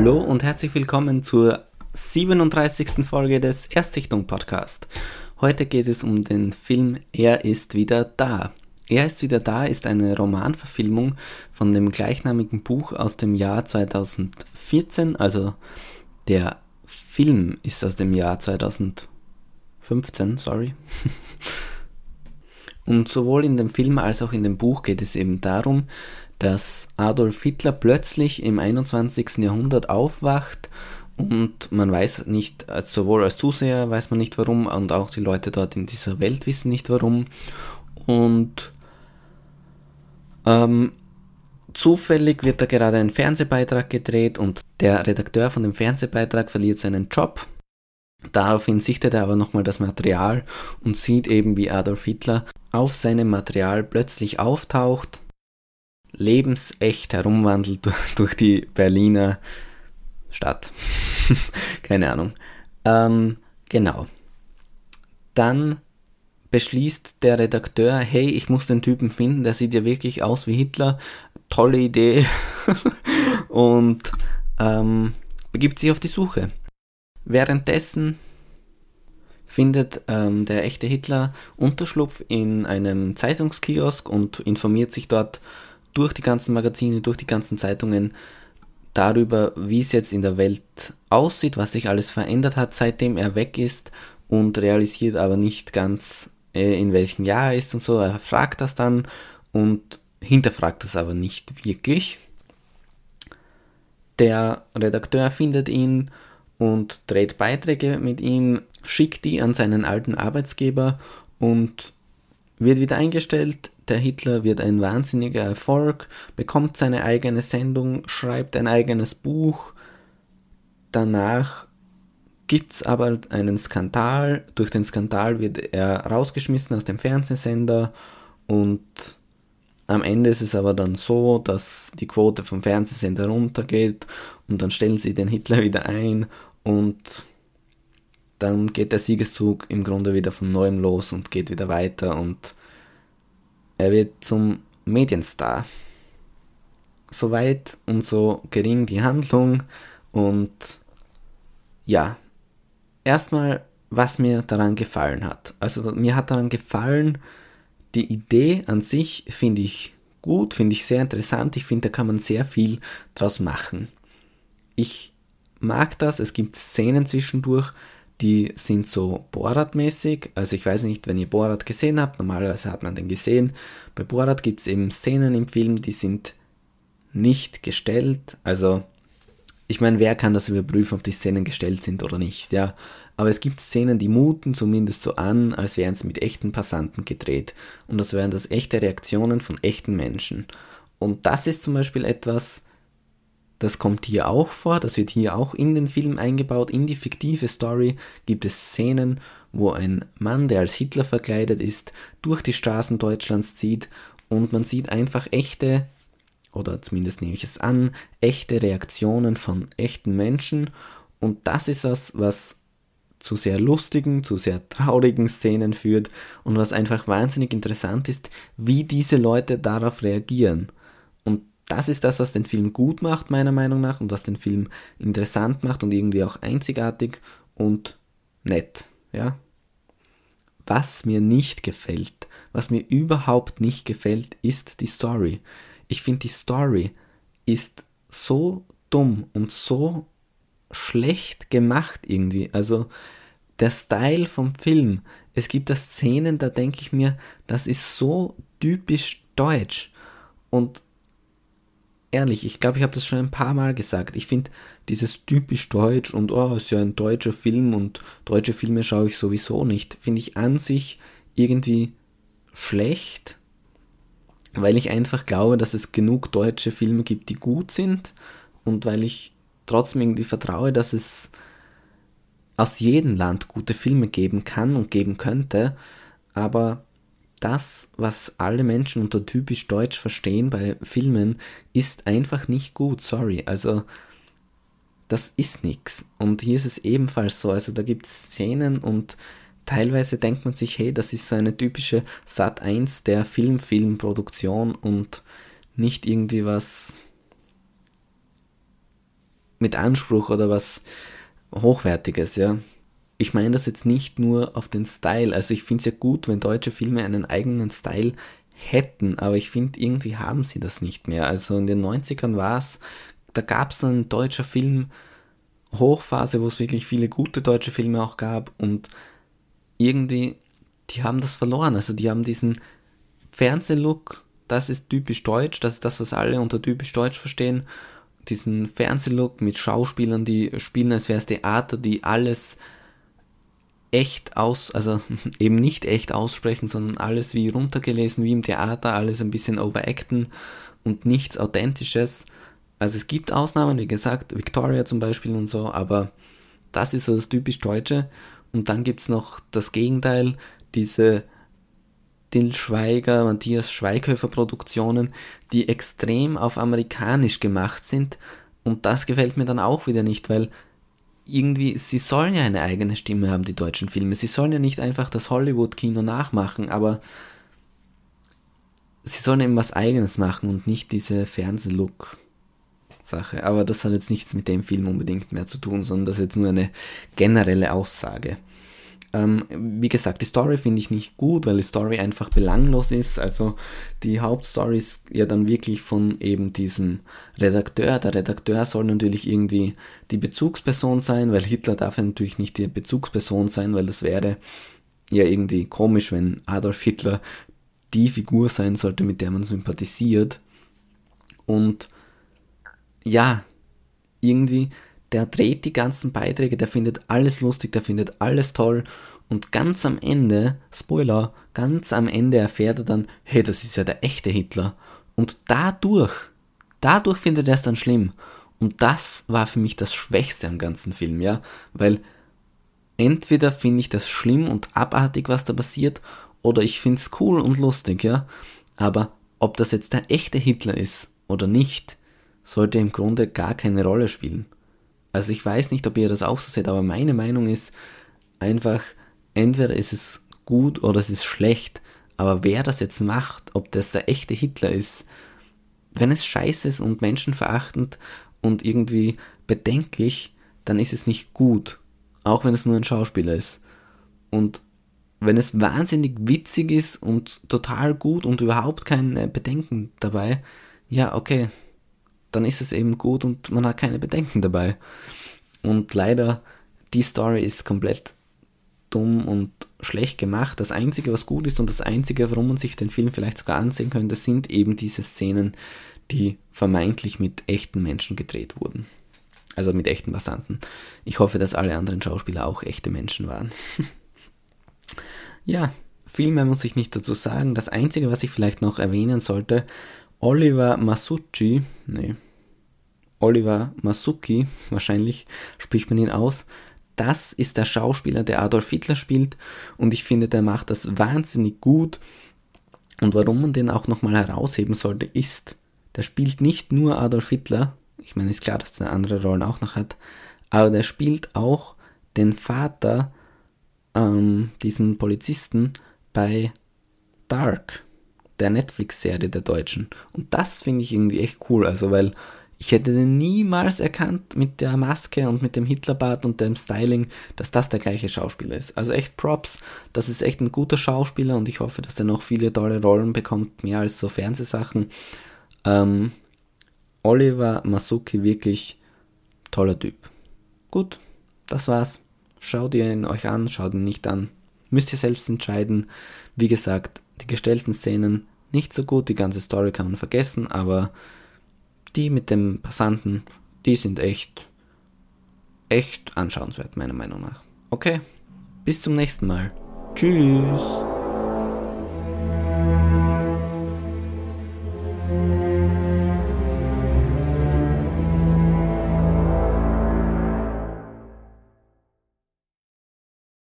Hallo und herzlich willkommen zur 37. Folge des Erstsichtung Podcast. Heute geht es um den Film Er ist wieder da. Er ist wieder da ist eine Romanverfilmung von dem gleichnamigen Buch aus dem Jahr 2014, also der Film ist aus dem Jahr 2015, sorry. Und sowohl in dem Film als auch in dem Buch geht es eben darum, dass Adolf Hitler plötzlich im 21. Jahrhundert aufwacht und man weiß nicht, sowohl als Zuseher weiß man nicht warum und auch die Leute dort in dieser Welt wissen nicht warum. Und ähm, zufällig wird da gerade ein Fernsehbeitrag gedreht und der Redakteur von dem Fernsehbeitrag verliert seinen Job. Daraufhin sichtet er aber nochmal das Material und sieht eben, wie Adolf Hitler auf seinem Material plötzlich auftaucht, lebensecht herumwandelt durch die Berliner Stadt. Keine Ahnung. Ähm, genau. Dann beschließt der Redakteur, hey, ich muss den Typen finden, der sieht ja wirklich aus wie Hitler. Tolle Idee. und ähm, begibt sich auf die Suche. Währenddessen findet ähm, der echte Hitler Unterschlupf in einem Zeitungskiosk und informiert sich dort durch die ganzen Magazine, durch die ganzen Zeitungen darüber, wie es jetzt in der Welt aussieht, was sich alles verändert hat, seitdem er weg ist und realisiert aber nicht ganz, äh, in welchem Jahr er ist und so. Er fragt das dann und hinterfragt das aber nicht wirklich. Der Redakteur findet ihn und dreht Beiträge mit ihm, schickt die an seinen alten Arbeitsgeber und wird wieder eingestellt. Der Hitler wird ein wahnsinniger Erfolg, bekommt seine eigene Sendung, schreibt ein eigenes Buch. Danach gibt es aber einen Skandal. Durch den Skandal wird er rausgeschmissen aus dem Fernsehsender und am Ende ist es aber dann so, dass die Quote vom Fernsehsender runtergeht und dann stellen sie den Hitler wieder ein und dann geht der Siegeszug im Grunde wieder von neuem los und geht wieder weiter und er wird zum Medienstar. Soweit und so gering die Handlung und ja, erstmal, was mir daran gefallen hat. Also mir hat daran gefallen, die Idee an sich finde ich gut, finde ich sehr interessant. Ich finde, da kann man sehr viel draus machen. Ich mag das. Es gibt Szenen zwischendurch, die sind so Borat-mäßig. Also ich weiß nicht, wenn ihr Borat gesehen habt, normalerweise hat man den gesehen. Bei Borat gibt es eben Szenen im Film, die sind nicht gestellt. Also ich meine, wer kann das überprüfen, ob die Szenen gestellt sind oder nicht, ja. Aber es gibt Szenen, die muten zumindest so an, als wären sie mit echten Passanten gedreht. Und das wären das echte Reaktionen von echten Menschen. Und das ist zum Beispiel etwas, das kommt hier auch vor, das wird hier auch in den Film eingebaut. In die fiktive Story gibt es Szenen, wo ein Mann, der als Hitler verkleidet ist, durch die Straßen Deutschlands zieht und man sieht einfach echte, oder zumindest nehme ich es an, echte Reaktionen von echten Menschen. Und das ist was, was zu sehr lustigen, zu sehr traurigen Szenen führt und was einfach wahnsinnig interessant ist, wie diese Leute darauf reagieren. Das ist das, was den Film gut macht, meiner Meinung nach, und was den Film interessant macht und irgendwie auch einzigartig und nett, ja. Was mir nicht gefällt, was mir überhaupt nicht gefällt, ist die Story. Ich finde, die Story ist so dumm und so schlecht gemacht irgendwie. Also der Style vom Film. Es gibt da Szenen, da denke ich mir, das ist so typisch deutsch. Und ehrlich, ich glaube, ich habe das schon ein paar Mal gesagt. Ich finde dieses typisch deutsch und oh, ist ja ein deutscher Film und deutsche Filme schaue ich sowieso nicht, finde ich an sich irgendwie schlecht, weil ich einfach glaube, dass es genug deutsche Filme gibt, die gut sind und weil ich trotzdem irgendwie vertraue, dass es aus jedem Land gute Filme geben kann und geben könnte, aber das, was alle Menschen unter typisch Deutsch verstehen bei Filmen, ist einfach nicht gut, sorry. Also, das ist nichts. Und hier ist es ebenfalls so. Also, da gibt es Szenen und teilweise denkt man sich, hey, das ist so eine typische Sat 1 der Film-Filmproduktion und nicht irgendwie was mit Anspruch oder was Hochwertiges, ja. Ich meine das jetzt nicht nur auf den Style. Also ich finde es ja gut, wenn deutsche Filme einen eigenen Style hätten, aber ich finde, irgendwie haben sie das nicht mehr. Also in den 90ern war es, da gab es einen deutscher Film, Hochphase, wo es wirklich viele gute deutsche Filme auch gab und irgendwie, die haben das verloren. Also die haben diesen Fernsehlook, das ist typisch deutsch, das ist das, was alle unter typisch deutsch verstehen. Diesen Fernsehlook mit Schauspielern, die spielen, als wäre es Theater, die alles echt aus, also eben nicht echt aussprechen, sondern alles wie runtergelesen, wie im Theater, alles ein bisschen overacten und nichts Authentisches. Also es gibt Ausnahmen, wie gesagt, Victoria zum Beispiel und so, aber das ist so das typisch Deutsche. Und dann gibt es noch das Gegenteil, diese Till Schweiger, Matthias Schweighöfer Produktionen, die extrem auf amerikanisch gemacht sind. Und das gefällt mir dann auch wieder nicht, weil irgendwie, sie sollen ja eine eigene Stimme haben, die deutschen Filme. Sie sollen ja nicht einfach das Hollywood-Kino nachmachen, aber sie sollen eben was eigenes machen und nicht diese Fernsehlook-Sache. Aber das hat jetzt nichts mit dem Film unbedingt mehr zu tun, sondern das ist jetzt nur eine generelle Aussage. Ähm, wie gesagt, die Story finde ich nicht gut, weil die Story einfach belanglos ist. Also die Hauptstory ist ja dann wirklich von eben diesem Redakteur. Der Redakteur soll natürlich irgendwie die Bezugsperson sein, weil Hitler darf ja natürlich nicht die Bezugsperson sein, weil das wäre ja irgendwie komisch, wenn Adolf Hitler die Figur sein sollte, mit der man sympathisiert. Und ja, irgendwie der dreht die ganzen Beiträge, der findet alles lustig, der findet alles toll und ganz am Ende, Spoiler, ganz am Ende erfährt er dann, hey, das ist ja der echte Hitler. Und dadurch, dadurch findet er es dann schlimm. Und das war für mich das Schwächste am ganzen Film, ja, weil entweder finde ich das schlimm und abartig, was da passiert, oder ich finde es cool und lustig, ja, aber ob das jetzt der echte Hitler ist oder nicht, sollte im Grunde gar keine Rolle spielen. Also ich weiß nicht, ob ihr das auch so seht, aber meine Meinung ist einfach, entweder ist es gut oder es ist schlecht, aber wer das jetzt macht, ob das der echte Hitler ist, wenn es scheiße ist und menschenverachtend und irgendwie bedenklich, dann ist es nicht gut, auch wenn es nur ein Schauspieler ist. Und wenn es wahnsinnig witzig ist und total gut und überhaupt kein Bedenken dabei, ja, okay, dann ist es eben gut und man hat keine Bedenken dabei. Und leider, die Story ist komplett dumm und schlecht gemacht. Das Einzige, was gut ist und das Einzige, warum man sich den Film vielleicht sogar ansehen könnte, sind eben diese Szenen, die vermeintlich mit echten Menschen gedreht wurden. Also mit echten Passanten. Ich hoffe, dass alle anderen Schauspieler auch echte Menschen waren. ja, viel mehr muss ich nicht dazu sagen. Das Einzige, was ich vielleicht noch erwähnen sollte, Oliver Masucci, nee, Oliver Masuki, wahrscheinlich spricht man ihn aus, das ist der Schauspieler, der Adolf Hitler spielt. Und ich finde, der macht das wahnsinnig gut. Und warum man den auch nochmal herausheben sollte, ist, der spielt nicht nur Adolf Hitler, ich meine, ist klar, dass der andere Rollen auch noch hat, aber der spielt auch den Vater, ähm, diesen Polizisten bei Dark der Netflix-Serie der Deutschen. Und das finde ich irgendwie echt cool, also weil ich hätte den niemals erkannt mit der Maske und mit dem Hitlerbart und dem Styling, dass das der gleiche Schauspieler ist. Also echt Props, das ist echt ein guter Schauspieler und ich hoffe, dass der noch viele tolle Rollen bekommt, mehr als so Fernsehsachen. Ähm, Oliver Masuki, wirklich toller Typ. Gut, das war's. Schaut ihr ihn euch an, schaut ihn nicht an. Müsst ihr selbst entscheiden. Wie gesagt, die gestellten Szenen nicht so gut, die ganze Story kann man vergessen, aber die mit dem Passanten, die sind echt, echt anschauenswert, meiner Meinung nach. Okay, bis zum nächsten Mal. Tschüss.